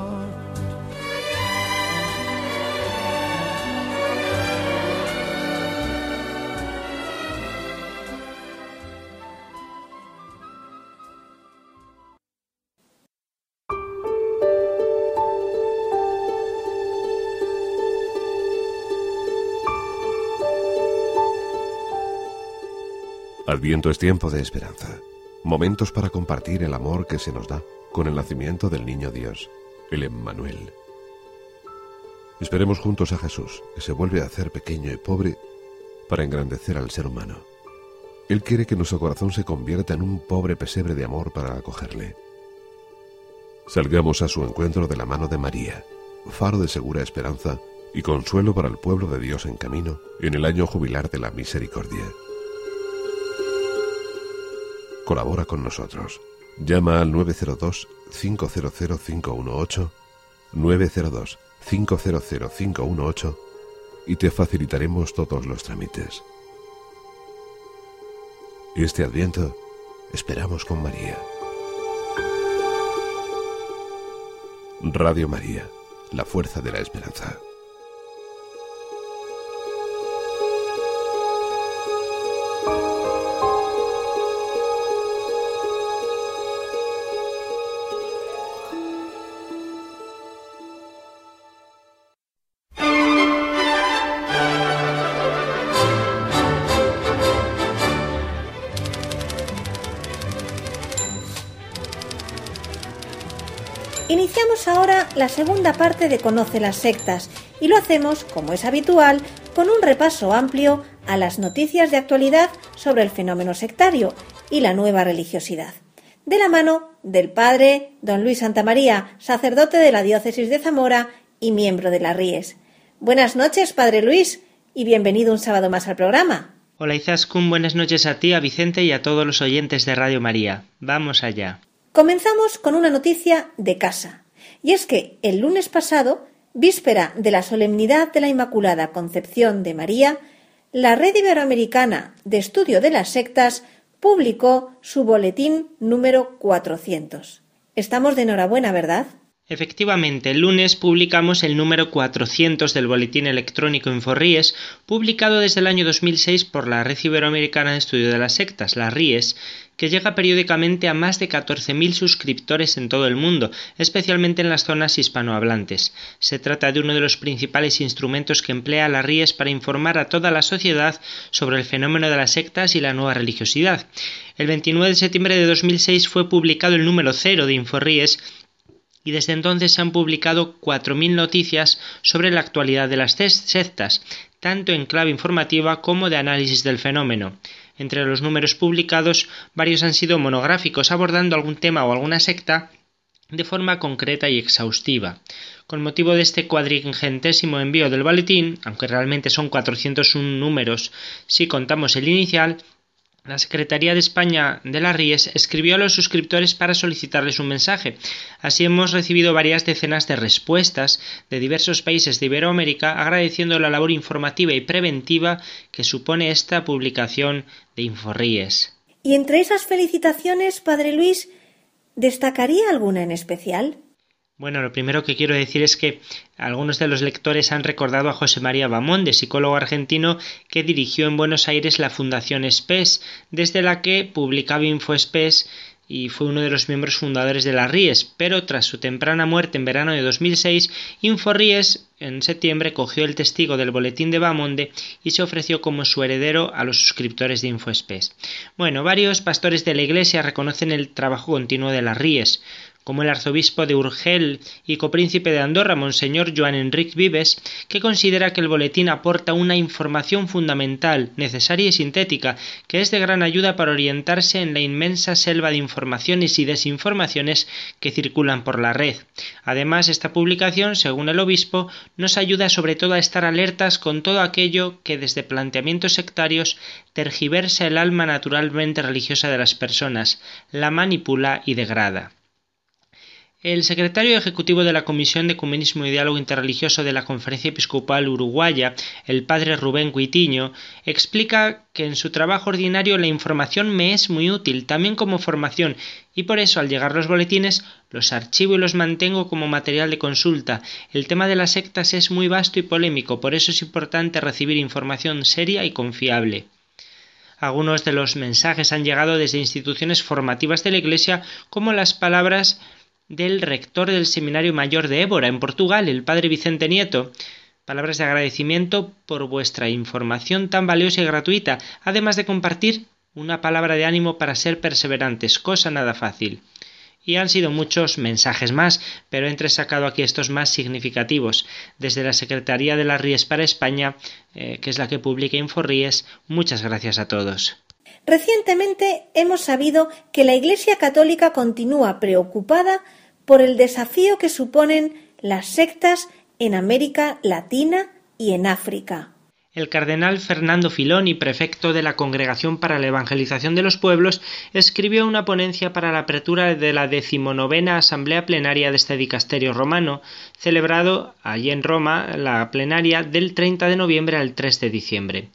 Adviento es tiempo de esperanza, momentos para compartir el amor que se nos da con el nacimiento del niño Dios, el Emmanuel. Esperemos juntos a Jesús, que se vuelve a hacer pequeño y pobre para engrandecer al ser humano. Él quiere que nuestro corazón se convierta en un pobre pesebre de amor para acogerle. Salgamos a su encuentro de la mano de María, faro de segura esperanza y consuelo para el pueblo de Dios en camino en el año jubilar de la misericordia. Colabora con nosotros. Llama al 902-500-518, 902-500-518 y te facilitaremos todos los trámites. Este adviento esperamos con María. Radio María, la fuerza de la esperanza. Iniciamos ahora la segunda parte de Conoce las sectas y lo hacemos, como es habitual, con un repaso amplio a las noticias de actualidad sobre el fenómeno sectario y la nueva religiosidad. De la mano del padre don Luis Santamaría, sacerdote de la diócesis de Zamora y miembro de la Ries. Buenas noches, padre Luis, y bienvenido un sábado más al programa. Hola Izaskun, buenas noches a ti, a Vicente y a todos los oyentes de Radio María. Vamos allá. Comenzamos con una noticia de casa, y es que el lunes pasado, víspera de la solemnidad de la Inmaculada Concepción de María, la Red Iberoamericana de Estudio de las Sectas publicó su boletín número 400. Estamos de enhorabuena, ¿verdad? Efectivamente, el lunes publicamos el número 400 del Boletín Electrónico Inforríes, publicado desde el año 2006 por la Red Iberoamericana de Estudio de las Sectas, la RIES, que llega periódicamente a más de 14.000 suscriptores en todo el mundo, especialmente en las zonas hispanohablantes. Se trata de uno de los principales instrumentos que emplea la RIES para informar a toda la sociedad sobre el fenómeno de las sectas y la nueva religiosidad. El 29 de septiembre de 2006 fue publicado el número cero de Inforríes y desde entonces se han publicado 4.000 noticias sobre la actualidad de las sectas, tanto en clave informativa como de análisis del fenómeno. Entre los números publicados, varios han sido monográficos abordando algún tema o alguna secta de forma concreta y exhaustiva. Con motivo de este cuadringentésimo envío del boletín, aunque realmente son 401 números si contamos el inicial, la Secretaría de España de la Ries escribió a los suscriptores para solicitarles un mensaje. Así hemos recibido varias decenas de respuestas de diversos países de Iberoamérica agradeciendo la labor informativa y preventiva que supone esta publicación de Inforríes. Y entre esas felicitaciones, Padre Luis, ¿destacaría alguna en especial? Bueno, lo primero que quiero decir es que algunos de los lectores han recordado a José María Bamonde, psicólogo argentino que dirigió en Buenos Aires la Fundación SPES, desde la que publicaba InfoSPES y fue uno de los miembros fundadores de la RIES, pero tras su temprana muerte en verano de 2006, InfoRIES en septiembre cogió el testigo del boletín de Bamonde y se ofreció como su heredero a los suscriptores de InfoSPES. Bueno, varios pastores de la Iglesia reconocen el trabajo continuo de la RIES, como el arzobispo de Urgel y copríncipe de Andorra, Monseñor Joan Enric Vives, que considera que el boletín aporta una información fundamental, necesaria y sintética, que es de gran ayuda para orientarse en la inmensa selva de informaciones y desinformaciones que circulan por la red. Además, esta publicación, según el obispo, nos ayuda sobre todo a estar alertas con todo aquello que desde planteamientos sectarios tergiversa el alma naturalmente religiosa de las personas, la manipula y degrada. El secretario ejecutivo de la Comisión de Ecumenismo y Diálogo Interreligioso de la Conferencia Episcopal Uruguaya, el padre Rubén Guitiño, explica que en su trabajo ordinario la información me es muy útil, también como formación, y por eso al llegar los boletines los archivo y los mantengo como material de consulta. El tema de las sectas es muy vasto y polémico, por eso es importante recibir información seria y confiable. Algunos de los mensajes han llegado desde instituciones formativas de la Iglesia como las palabras del rector del Seminario Mayor de Évora, en Portugal, el padre Vicente Nieto. Palabras de agradecimiento por vuestra información tan valiosa y gratuita, además de compartir una palabra de ánimo para ser perseverantes, cosa nada fácil. Y han sido muchos mensajes más, pero he entresacado aquí estos más significativos. Desde la Secretaría de las Ries para España, eh, que es la que publica Inforríes, muchas gracias a todos. Recientemente hemos sabido que la Iglesia Católica continúa preocupada por el desafío que suponen las sectas en América Latina y en África. El cardenal Fernando Filoni, prefecto de la Congregación para la Evangelización de los Pueblos, escribió una ponencia para la apertura de la decimonovena Asamblea Plenaria de este dicasterio romano, celebrado allí en Roma la plenaria del 30 de noviembre al 3 de diciembre.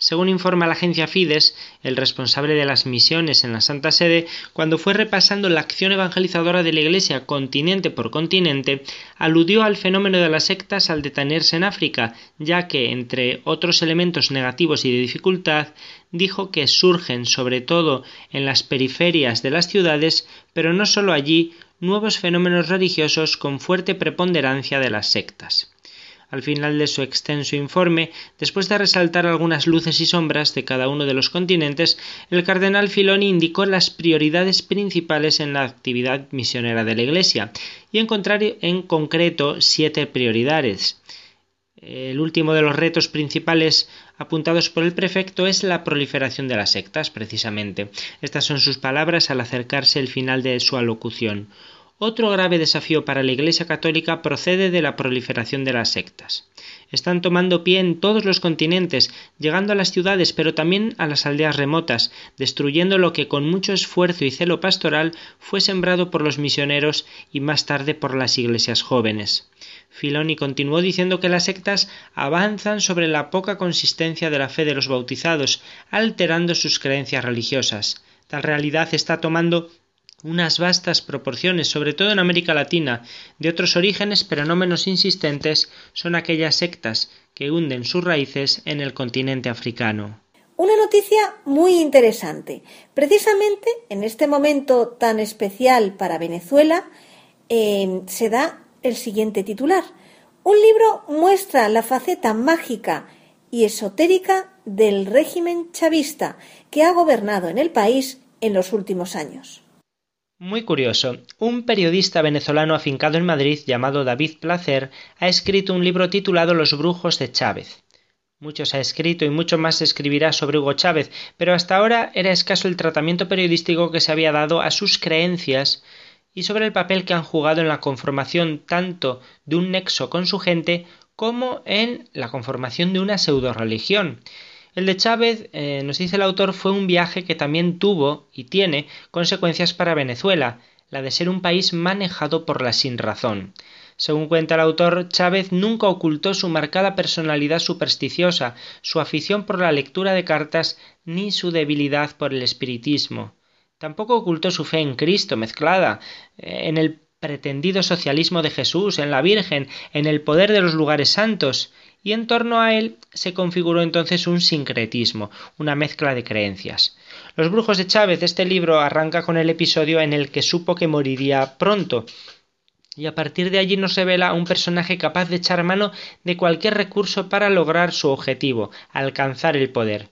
Según informa la agencia Fides, el responsable de las misiones en la Santa Sede, cuando fue repasando la acción evangelizadora de la Iglesia continente por continente, aludió al fenómeno de las sectas al detenerse en África, ya que, entre otros elementos negativos y de dificultad, dijo que surgen sobre todo en las periferias de las ciudades, pero no solo allí, nuevos fenómenos religiosos con fuerte preponderancia de las sectas. Al final de su extenso informe, después de resaltar algunas luces y sombras de cada uno de los continentes, el cardenal Filoni indicó las prioridades principales en la actividad misionera de la Iglesia y encontrar en concreto siete prioridades. El último de los retos principales apuntados por el prefecto es la proliferación de las sectas, precisamente. Estas son sus palabras al acercarse el final de su alocución. Otro grave desafío para la Iglesia católica procede de la proliferación de las sectas. Están tomando pie en todos los continentes, llegando a las ciudades, pero también a las aldeas remotas, destruyendo lo que con mucho esfuerzo y celo pastoral fue sembrado por los misioneros y más tarde por las iglesias jóvenes. Filoni continuó diciendo que las sectas avanzan sobre la poca consistencia de la fe de los bautizados, alterando sus creencias religiosas. Tal realidad está tomando unas vastas proporciones, sobre todo en América Latina, de otros orígenes, pero no menos insistentes, son aquellas sectas que hunden sus raíces en el continente africano. Una noticia muy interesante. Precisamente en este momento tan especial para Venezuela eh, se da el siguiente titular. Un libro muestra la faceta mágica y esotérica del régimen chavista que ha gobernado en el país en los últimos años. Muy curioso, un periodista venezolano afincado en Madrid llamado David Placer ha escrito un libro titulado Los brujos de Chávez. Muchos ha escrito y mucho más se escribirá sobre Hugo Chávez, pero hasta ahora era escaso el tratamiento periodístico que se había dado a sus creencias y sobre el papel que han jugado en la conformación tanto de un nexo con su gente como en la conformación de una pseudo religión. El de Chávez, eh, nos dice el autor, fue un viaje que también tuvo y tiene consecuencias para Venezuela, la de ser un país manejado por la sinrazón. Según cuenta el autor, Chávez nunca ocultó su marcada personalidad supersticiosa, su afición por la lectura de cartas, ni su debilidad por el espiritismo. Tampoco ocultó su fe en Cristo mezclada, eh, en el pretendido socialismo de Jesús, en la Virgen, en el poder de los lugares santos, y en torno a él se configuró entonces un sincretismo, una mezcla de creencias. Los brujos de Chávez, este libro arranca con el episodio en el que supo que moriría pronto, y a partir de allí nos revela un personaje capaz de echar mano de cualquier recurso para lograr su objetivo, alcanzar el poder.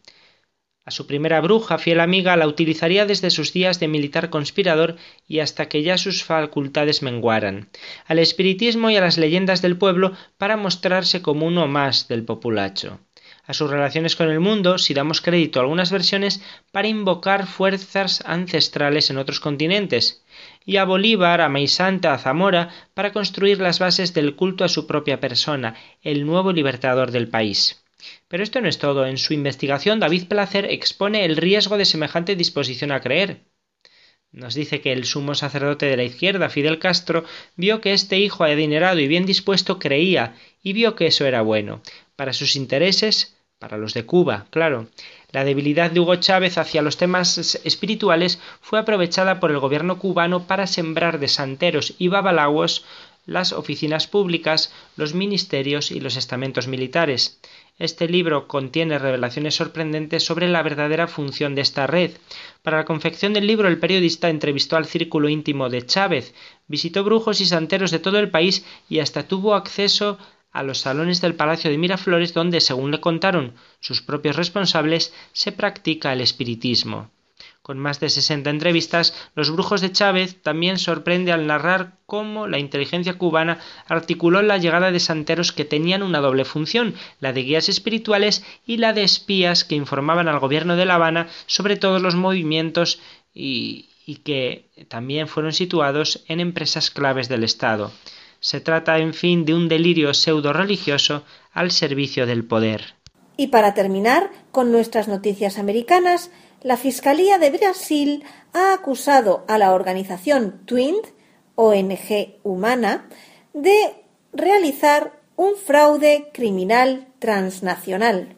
A su primera bruja, fiel amiga, la utilizaría desde sus días de militar conspirador y hasta que ya sus facultades menguaran, al espiritismo y a las leyendas del pueblo para mostrarse como uno más del populacho a sus relaciones con el mundo, si damos crédito a algunas versiones, para invocar fuerzas ancestrales en otros continentes, y a Bolívar, a Meisanta, a Zamora, para construir las bases del culto a su propia persona, el nuevo libertador del país. Pero esto no es todo. En su investigación, David Placer expone el riesgo de semejante disposición a creer. Nos dice que el sumo sacerdote de la izquierda, Fidel Castro, vio que este hijo adinerado y bien dispuesto creía, y vio que eso era bueno. Para sus intereses, para los de Cuba, claro. La debilidad de Hugo Chávez hacia los temas espirituales fue aprovechada por el gobierno cubano para sembrar de santeros y babalawos las oficinas públicas, los ministerios y los estamentos militares. Este libro contiene revelaciones sorprendentes sobre la verdadera función de esta red. Para la confección del libro, el periodista entrevistó al círculo íntimo de Chávez, visitó brujos y santeros de todo el país y hasta tuvo acceso a los salones del Palacio de Miraflores donde, según le contaron sus propios responsables, se practica el espiritismo. Con más de sesenta entrevistas, Los Brujos de Chávez también sorprende al narrar cómo la inteligencia cubana articuló la llegada de santeros que tenían una doble función, la de guías espirituales y la de espías que informaban al gobierno de La Habana sobre todos los movimientos y, y que también fueron situados en empresas claves del Estado. Se trata, en fin, de un delirio pseudo religioso al servicio del poder. Y para terminar con nuestras noticias americanas, la Fiscalía de Brasil ha acusado a la organización Twind, ONG humana, de realizar un fraude criminal transnacional.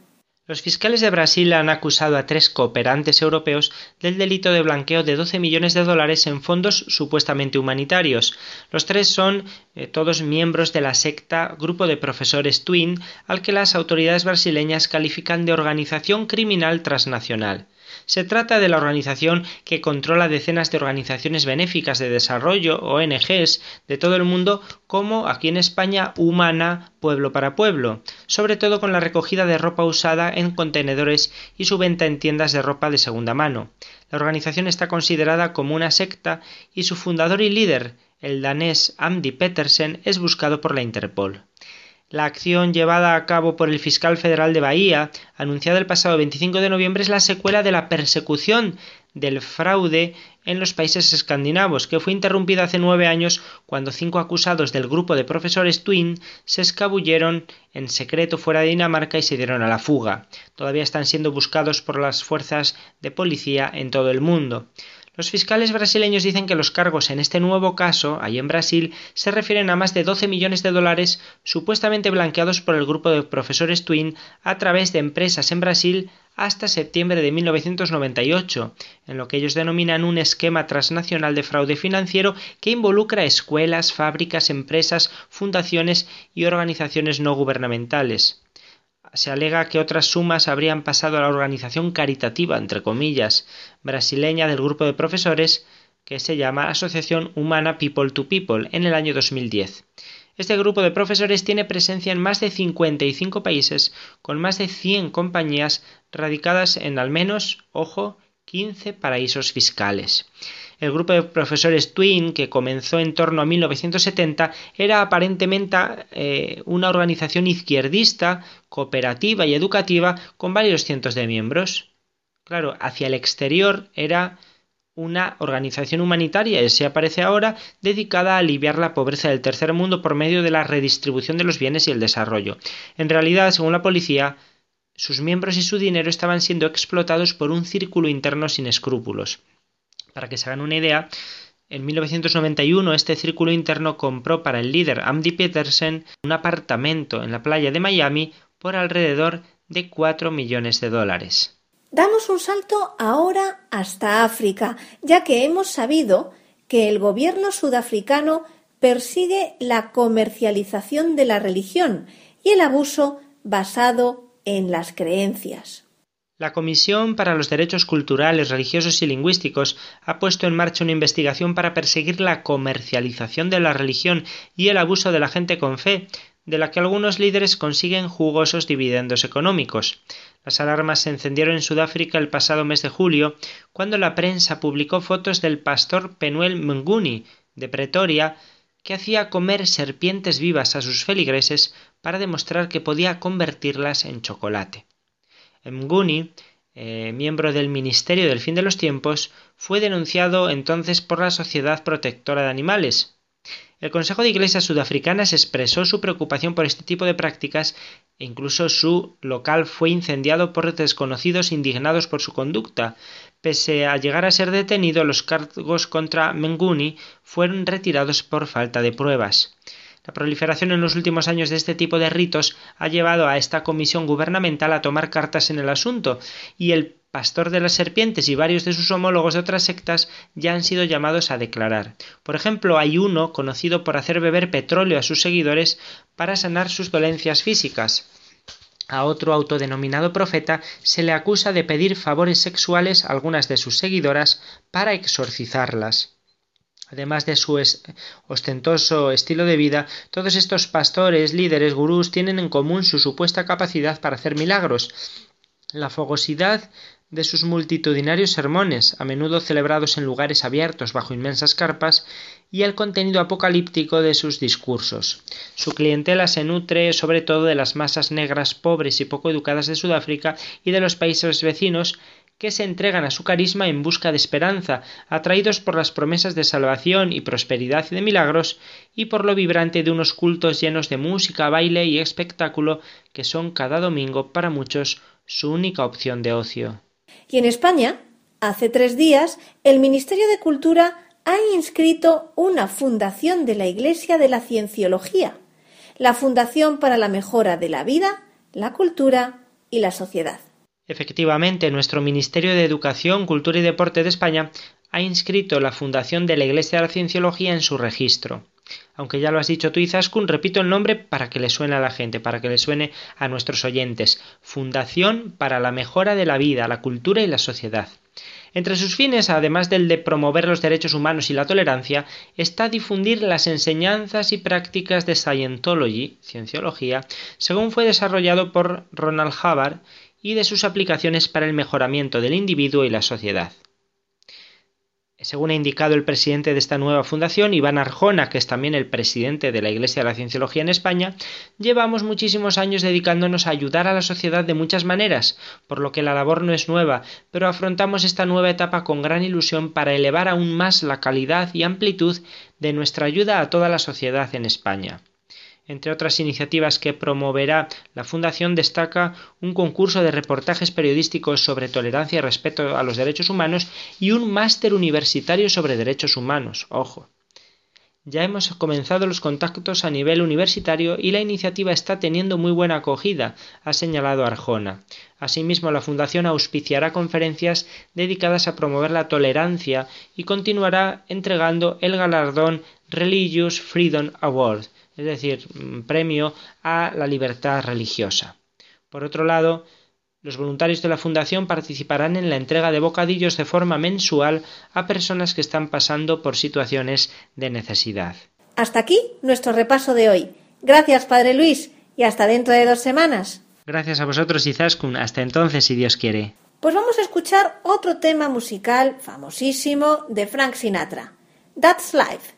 Los fiscales de Brasil han acusado a tres cooperantes europeos del delito de blanqueo de 12 millones de dólares en fondos supuestamente humanitarios. Los tres son eh, todos miembros de la secta Grupo de Profesores Twin, al que las autoridades brasileñas califican de organización criminal transnacional. Se trata de la organización que controla decenas de organizaciones benéficas de desarrollo, ONGs, de todo el mundo, como aquí en España Humana Pueblo para Pueblo, sobre todo con la recogida de ropa usada en contenedores y su venta en tiendas de ropa de segunda mano. La organización está considerada como una secta y su fundador y líder, el danés Andy Petersen, es buscado por la Interpol. La acción llevada a cabo por el fiscal federal de Bahía, anunciada el pasado 25 de noviembre, es la secuela de la persecución del fraude en los países escandinavos, que fue interrumpida hace nueve años cuando cinco acusados del grupo de profesores Twin se escabulleron en secreto fuera de Dinamarca y se dieron a la fuga. Todavía están siendo buscados por las fuerzas de policía en todo el mundo. Los fiscales brasileños dicen que los cargos en este nuevo caso, ahí en Brasil, se refieren a más de 12 millones de dólares supuestamente blanqueados por el grupo de profesores Twin a través de empresas en Brasil hasta septiembre de 1998, en lo que ellos denominan un esquema transnacional de fraude financiero que involucra escuelas, fábricas, empresas, fundaciones y organizaciones no gubernamentales se alega que otras sumas habrían pasado a la organización caritativa, entre comillas, brasileña del grupo de profesores que se llama Asociación Humana People to People en el año 2010. Este grupo de profesores tiene presencia en más de 55 países, con más de 100 compañías radicadas en al menos, ojo, 15 paraísos fiscales. El grupo de profesores Twin, que comenzó en torno a 1970, era aparentemente eh, una organización izquierdista, cooperativa y educativa con varios cientos de miembros. Claro, hacia el exterior era una organización humanitaria, así aparece ahora, dedicada a aliviar la pobreza del tercer mundo por medio de la redistribución de los bienes y el desarrollo. En realidad, según la policía, sus miembros y su dinero estaban siendo explotados por un círculo interno sin escrúpulos. Para que se hagan una idea, en 1991 este círculo interno compró para el líder Andy Peterson un apartamento en la playa de Miami por alrededor de 4 millones de dólares. Damos un salto ahora hasta África, ya que hemos sabido que el gobierno sudafricano persigue la comercialización de la religión y el abuso basado en las creencias. La Comisión para los Derechos Culturales, Religiosos y Lingüísticos ha puesto en marcha una investigación para perseguir la comercialización de la religión y el abuso de la gente con fe, de la que algunos líderes consiguen jugosos dividendos económicos. Las alarmas se encendieron en Sudáfrica el pasado mes de julio, cuando la prensa publicó fotos del pastor Penuel Mnguni, de Pretoria, que hacía comer serpientes vivas a sus feligreses para demostrar que podía convertirlas en chocolate. Mnguni, eh, miembro del Ministerio del Fin de los Tiempos, fue denunciado entonces por la Sociedad Protectora de Animales, el Consejo de Iglesias Sudafricanas expresó su preocupación por este tipo de prácticas e incluso su local fue incendiado por desconocidos indignados por su conducta. Pese a llegar a ser detenido, los cargos contra Menguni fueron retirados por falta de pruebas. La proliferación en los últimos años de este tipo de ritos ha llevado a esta comisión gubernamental a tomar cartas en el asunto, y el pastor de las serpientes y varios de sus homólogos de otras sectas ya han sido llamados a declarar. Por ejemplo, hay uno conocido por hacer beber petróleo a sus seguidores para sanar sus dolencias físicas. A otro autodenominado profeta se le acusa de pedir favores sexuales a algunas de sus seguidoras para exorcizarlas. Además de su ostentoso estilo de vida, todos estos pastores, líderes, gurús tienen en común su supuesta capacidad para hacer milagros, la fogosidad de sus multitudinarios sermones, a menudo celebrados en lugares abiertos bajo inmensas carpas, y el contenido apocalíptico de sus discursos. Su clientela se nutre sobre todo de las masas negras pobres y poco educadas de Sudáfrica y de los países vecinos que se entregan a su carisma en busca de esperanza, atraídos por las promesas de salvación y prosperidad y de milagros, y por lo vibrante de unos cultos llenos de música, baile y espectáculo que son cada domingo para muchos su única opción de ocio. Y en España, hace tres días, el Ministerio de Cultura ha inscrito una fundación de la Iglesia de la Cienciología, la Fundación para la Mejora de la Vida, la Cultura y la Sociedad. Efectivamente, nuestro Ministerio de Educación, Cultura y Deporte de España ha inscrito la Fundación de la Iglesia de la Cienciología en su registro. Aunque ya lo has dicho tú, Izaskun, repito el nombre para que le suene a la gente, para que le suene a nuestros oyentes. Fundación para la Mejora de la Vida, la Cultura y la Sociedad. Entre sus fines, además del de promover los derechos humanos y la tolerancia, está difundir las enseñanzas y prácticas de Scientology, cienciología, según fue desarrollado por Ronald Hubbard y de sus aplicaciones para el mejoramiento del individuo y la sociedad. Según ha indicado el presidente de esta nueva fundación, Iván Arjona, que es también el presidente de la Iglesia de la Cienciología en España, llevamos muchísimos años dedicándonos a ayudar a la sociedad de muchas maneras, por lo que la labor no es nueva, pero afrontamos esta nueva etapa con gran ilusión para elevar aún más la calidad y amplitud de nuestra ayuda a toda la sociedad en España. Entre otras iniciativas que promoverá la Fundación destaca un concurso de reportajes periodísticos sobre tolerancia y respeto a los derechos humanos y un máster universitario sobre derechos humanos. Ojo. Ya hemos comenzado los contactos a nivel universitario y la iniciativa está teniendo muy buena acogida, ha señalado Arjona. Asimismo, la Fundación auspiciará conferencias dedicadas a promover la tolerancia y continuará entregando el galardón Religious Freedom Award, es decir, premio a la libertad religiosa. Por otro lado, los voluntarios de la Fundación participarán en la entrega de bocadillos de forma mensual a personas que están pasando por situaciones de necesidad. Hasta aquí nuestro repaso de hoy. Gracias, Padre Luis, y hasta dentro de dos semanas. Gracias a vosotros, Izaskun. Hasta entonces, si Dios quiere. Pues vamos a escuchar otro tema musical famosísimo de Frank Sinatra. That's Life.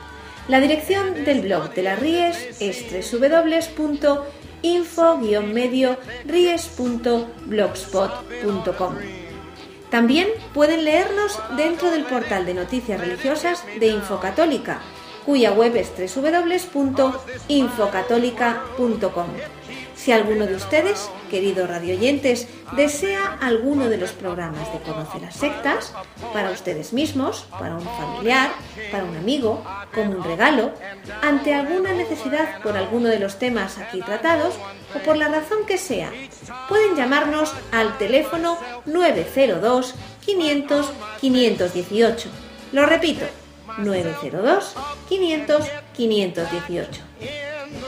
La dirección del blog de las Ries es www.info-ries.blogspot.com. También pueden leernos dentro del portal de noticias religiosas de Infocatólica, cuya web es www.infocatólica.com. Si alguno de ustedes, queridos radioyentes, desea alguno de los programas de Conoce las Sectas, para ustedes mismos, para un familiar, para un amigo, como un regalo, ante alguna necesidad por alguno de los temas aquí tratados o por la razón que sea, pueden llamarnos al teléfono 902 500 518. Lo repito, 902 500 518.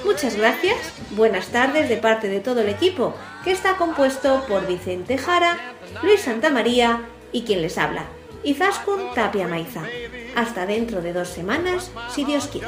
Muchas gracias, buenas tardes de parte de todo el equipo, que está compuesto por Vicente Jara, Luis Santamaría y quien les habla, Izaskun Tapia Maiza. Hasta dentro de dos semanas, si Dios quiere.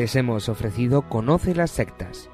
Les hemos ofrecido Conoce las sectas